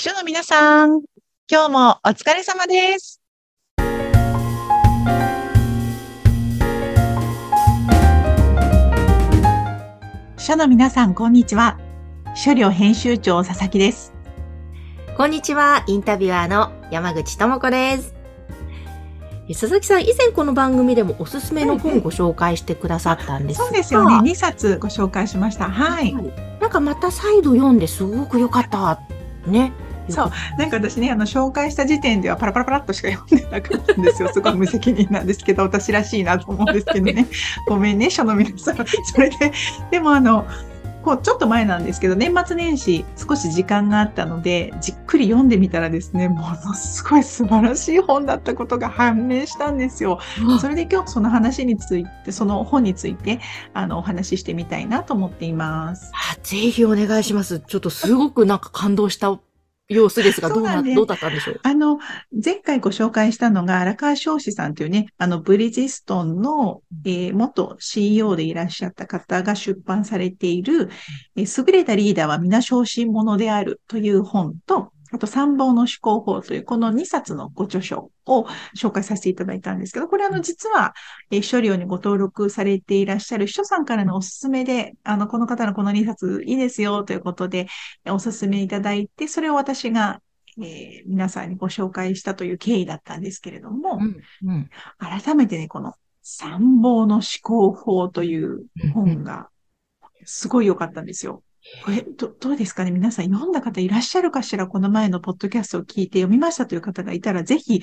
秘書の皆さん、今日もお疲れ様です。秘書の皆さん、こんにちは。秘書寮編集長佐々木です。こんにちは、インタビュアーの山口智子です。え佐々木さん、以前この番組でもおすすめの本をご紹介してくださったんですが、そうですよね。2冊ご紹介しました。はい。なんかまた再度読んですごく良かった。ね。そうなんか私ね、あの、紹介した時点ではパラパラパラっとしか読んでなかったんですよ。すごい無責任なんですけど、私らしいなと思うんですけどね。ごめんね、書の皆さん。それで、でもあの、こう、ちょっと前なんですけど、年末年始、少し時間があったので、じっくり読んでみたらですね、ものすごい素晴らしい本だったことが判明したんですよ。それで今日その話について、その本について、あの、お話ししてみたいなと思っています。あぜひお願いします。ちょっとすごくなんか感動した様子ですが、どうな、そうなんです。どうだったんでしょう？あの、前回ご紹介したのが荒川翔士さんというね、あの、ブリヂストンの、えー元 CEO でいらっしゃった方が出版されている、えー優れたリーダーは皆小心者であるという本と、あと参謀の思考法というこの2冊のご著書を紹介させていただいたんですけど、これあの実は、えー、書料にご登録されていらっしゃる秘書さんからのおすすめで、あの、この方のこの2冊いいですよということで、おすすめいただいて、それを私がえー皆さんにご紹介したという経緯だったんですけれども、うん、うん。改めてね、この参謀の思考法という本がすごい良かったんですよ。これ、ど、どうですかね？皆さん読んだ方いらっしゃるかしら？この前のポッドキャストを聞いて読みましたという方がいたら、ぜひ、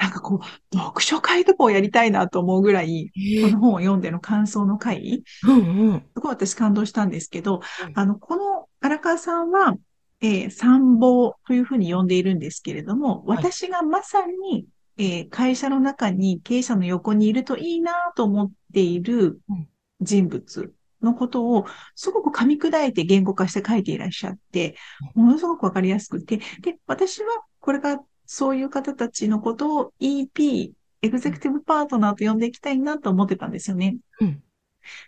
なんかこう、読書会とかをやりたいなと思うぐらい、この本を読んでの感想の会、うん、うん。すごい私感動したんですけどうん、あの、この荒川さんは、えー参謀というふうに呼んでいるんですけれども、はい。私がまさに、えー会社の中に経営者の横にいるといいなと思っているうん。人物のことをすごく噛み砕いて言語化して書いていらっしゃって、ものすごくわかりやすくて、で、私はこれからそういう方たちのことを EP、エグゼクティブパートナーと呼んでいきたいなと思ってたんですよね。うん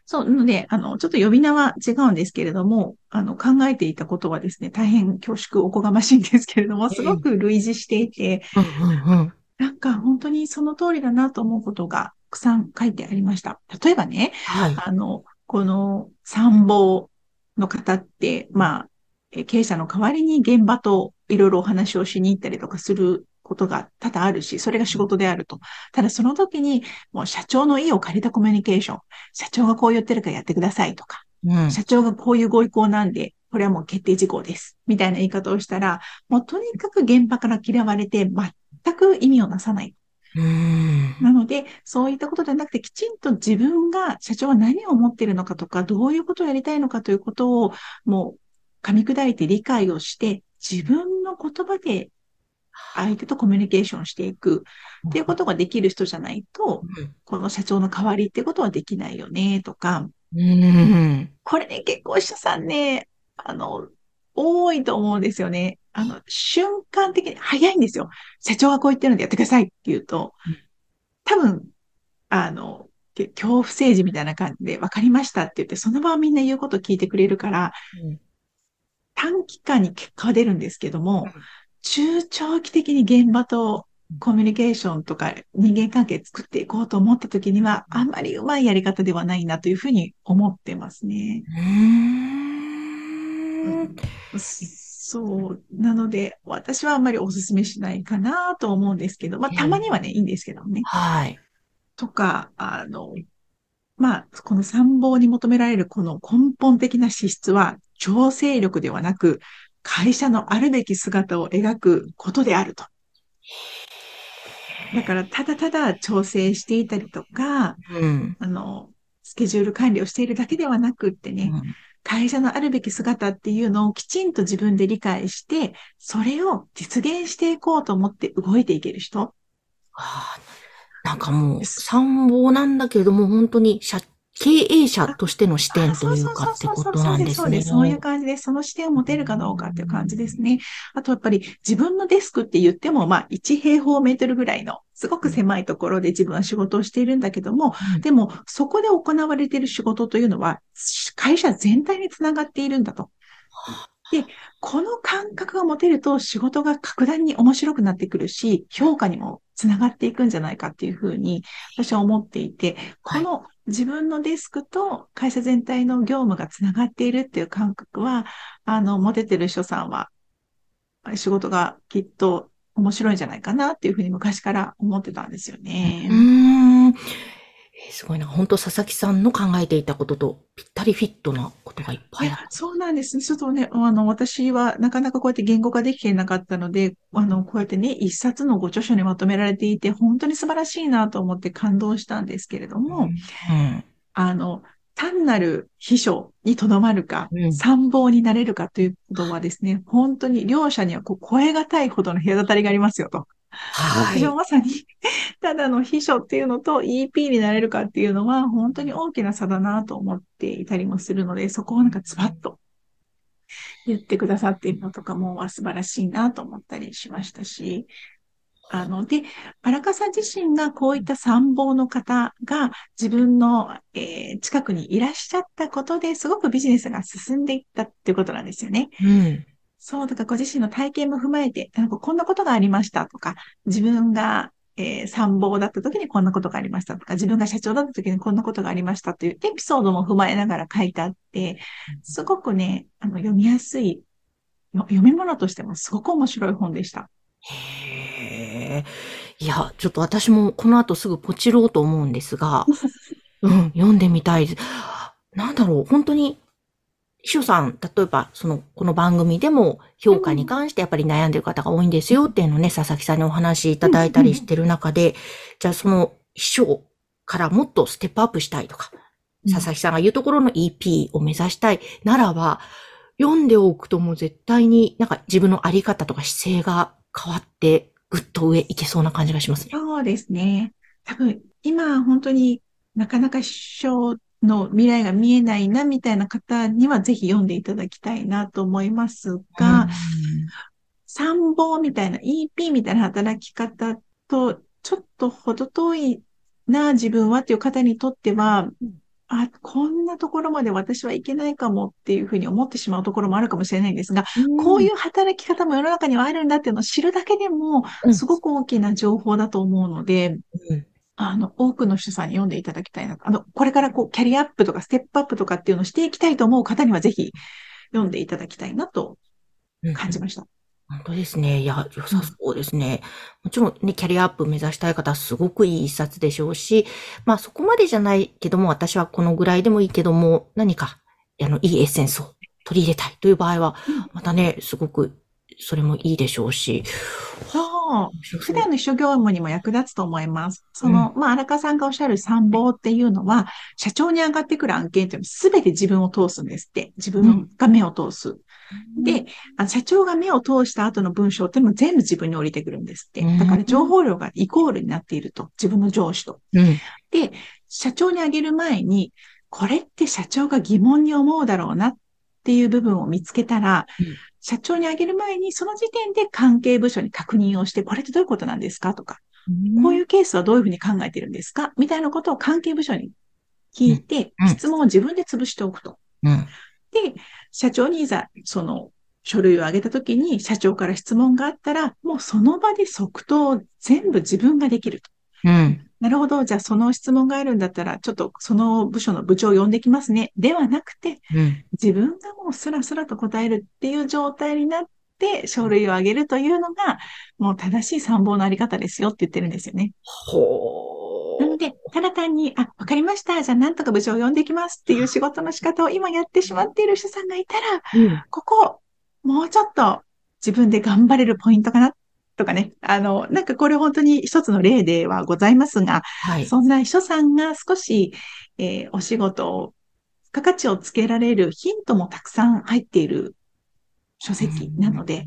そう、なので、あの、ちょっと呼び名は違うんですけれども、あの、考えていたことはですね、大変恐縮おこがましいんですけれども、すごく類似していて、うん、うん、うん。なんか本当にその通りだなと思うことがたくさん書いてありました。例えばね、はい。あの、この参謀の方って、まあ、え経営者の代わりに現場といろいろお話をしに行ったりとかすることが多々あるし、それが仕事であると。ただその時に、もう社長の意を借りたコミュニケーション。社長がこう言ってるからやってくださいとか、うん。社長がこういうご意向なんで、これはもう決定事項です。みたいな言い方をしたら、もうとにかく現場から嫌われて全く意味をなさない。うん。なので、そういったことではなくて、きちんと自分が、社長は何を思っているのかとか、どういうことをやりたいのかということを、もう、噛み砕いて理解をして、自分の言葉で相手とコミュニケーションしていくっていうことができる人じゃないと、この社長の代わりってことはできないよね、とか、うん。これね、結構者さんね、あの、多いと思うんですよね。あの、瞬間的に早いんですよ。社長がこう言ってるのでやってくださいって言うとうん、多分、あの、け恐怖政治みたいな感じで分かりましたって言って、その場はみんな言うこと聞いてくれるから、短期間に結果は出るんですけどもうん、中長期的に現場とコミュニケーションとか人間関係作っていこうと思った時には、あんまりうまいやり方ではないなというふうに思ってますね。うん。そう。なので、私はあん。まりお勧めしないかなと思うん。ですけど、まあ、たまにはね、いいん。ですけどね。はい。とか、あの、まあ、この参謀に求められるこの根本的な資質は、調整力ではなく、会社のあるべき姿を描くことであると。だから、ただただ調整していたりとか、うん。あの、スケジュール管理をしているだけではなくってね、会社のあるべき姿っていうのをきちんと自分で理解して、それを実現していこうと思って動いていける人。ああなんかもう、参謀なんだけれども、本当に社、経営者としての視点というかってことなんですね。そうです。そういう感じです。その視点を持てるかどうかっていう感じですね。あとやっぱり自分のデスクって言っても、まあ1平方メートルぐらいのすごく狭いところで自分は仕事をしているんだけども、うんでもそこで行われている仕事というのは会社全体につながっているんだと。で、この感覚が持てると仕事が格段に面白くなってくるし、評価にもつながっていくんじゃないかっていうふうに私は思っていて、この自分のデスクと会社全体の業務がつながっているっていう感覚は、あの、持ててる人さんは、仕事がきっと面白いんじゃないかなっていうふうに昔から思ってたんですよね。うーん。えーすごいな。本当佐々木さんの考えていたこととぴったりフィットなことがいっぱいある。そうなんです。ちょっとね、あの、私はなかなかこうやって言語化できていなかったので、あの、こうやってね、一冊のご著書にまとめられていて、本当に素晴らしいなと思って感動したんですけれども、うん。あの、単なる秘書にとどまるか、うん参謀になれるかということはですね、本当に両者にはこう超え難いほどの隔たりがありますよと。はいまさに、ただの秘書っていうのと EP になれるかっていうのは、本当に大きな差だなと思っていたりもするので、そこをなんかズバッと言ってくださっているのとかもわ素晴らしいなと思ったりしましたし、あの、で、荒川さん自身がこういった参謀の方が自分の、えー近くにいらっしゃったことですごくビジネスが進んでいったっていうことなんですよね。うん。そう、だからご自身の体験も踏まえて、なんかこんなことがありましたとか、自分が、えー参謀だった時にこんなことがありましたとか、自分が社長だった時にこんなことがありましたというエピソードも踏まえながら書いてあって、すごくね、あの、読みやすい、よ読み物としてもすごく面白い本でした。へえ。いや、ちょっと私もこの後すぐポチろうと思うんですが、うん、読んでみたいです。なんだろう、本当に、秘書さん、例えば、その、この番組でも評価に関してやっぱり悩んでる方が多いんですよっていうのをね、佐々木さんにお話いただいたりしてる中で、じゃあその秘書からもっとステップアップしたいとか、佐々木さんが言うところの EP を目指したいならば、読んでおくともう絶対になんか自分のあり方とか姿勢が変わって、ぐっと上行けそうな感じがしますね。そうですね。多分、今本当になかなか師匠の未来が見えないなみたいな方にはぜひ読んでいただきたいなと思いますが、参謀みたいな EP みたいな働き方とちょっと程遠いな自分はっていう方にとっては、あ、こんなところまで私はいけないかもっていうふうに思ってしまうところもあるかもしれないんですが、こういう働き方も世の中にはあるんだっていうのを知るだけでもうん。すごく大きな情報だと思うので、うんあの、多くの人さんに読んでいただきたいな。あの、これからこう、キャリアアップとかステップアップとかっていうのをしていきたいと思う方にはぜひ読んでいただきたいなとうん感じました。本当ですね。いや、良さそうですね。もちろんね、キャリアアップ目指したい方はすごくいい一冊でしょうし、まあそこまでじゃないけども、私はこのぐらいでもいいけども、何か、あの、いいエッセンスを取り入れたいという場合は、またね、すごく、それもいいでしょうし。そう。面白そう普段の秘書業務にも役立つと思います。その、まあ、荒川さんがおっしゃる参謀っていうのは、社長に上がってくる案件っていうのは全て自分を通すんですって。自分が目を通す。で、あの社長が目を通した後の文章っていうのも全部自分に降りてくるんですって。うんだから情報量がイコールになっていると。自分の上司と。うん。で、社長にあげる前に、これって社長が疑問に思うだろうなっていう部分を見つけたら、うん社長にあげる前に、その時点で関係部署に確認をして、これってどういうことなんですかとか、こういうケースはどういうふうに考えているんですかみたいなことを関係部署に聞いてうん、質問を自分で潰しておくと。うん。で、社長にいざ、その、書類を上げたときに、社長から質問があったら、もうその場で即答全部自分ができると。うん。なるほど。じゃあその質問があるんだったら、ちょっとその部署の部長を呼んできますね。ではなくて、うん。自分がもうスラスラと答えるっていう状態になって、書類を上げるというのが、もう正しい参謀のあり方ですよって言ってるんですよね。ほー。なので、ただ単に、あ、わかりました。じゃあなんとか部長を呼んできますっていう仕事の仕方を今やってしまっている人さんがいたら、うん。ここ、もうちょっと自分で頑張れるポイントかなとかね。あの、なんかこれ本当に一つの例ではございますが、はい。そんな秘書さんが少し、えーお仕事を、付加価値をつけられるヒントもたくさん入っている書籍なので、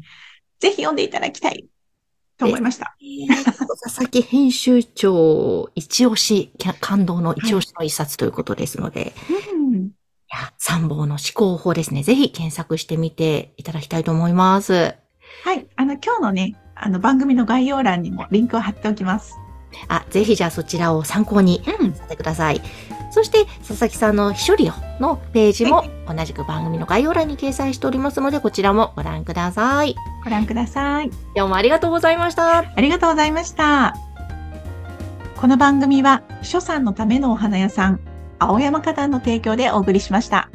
ぜひ読んでいただきたいと思いました。佐々木編集長一押し、感動の一押しの一冊ということですので、うん。いや、参謀の思考法ですね。ぜひ検索してみていただきたいと思います。はい。あの、今日のね、あの、番組の概要欄にもリンクを貼っておきます。あ、ぜひじゃあそちらを参考にうん。させてください。そして、佐々木さんの秘書利用のページも同じく番組の概要欄に掲載しておりますので、こちらもご覧ください。ご覧ください。今日もありがとうございました。ありがとうございました。この番組は、秘書さんのためのお花屋さん、青山花壇の提供でお送りしました。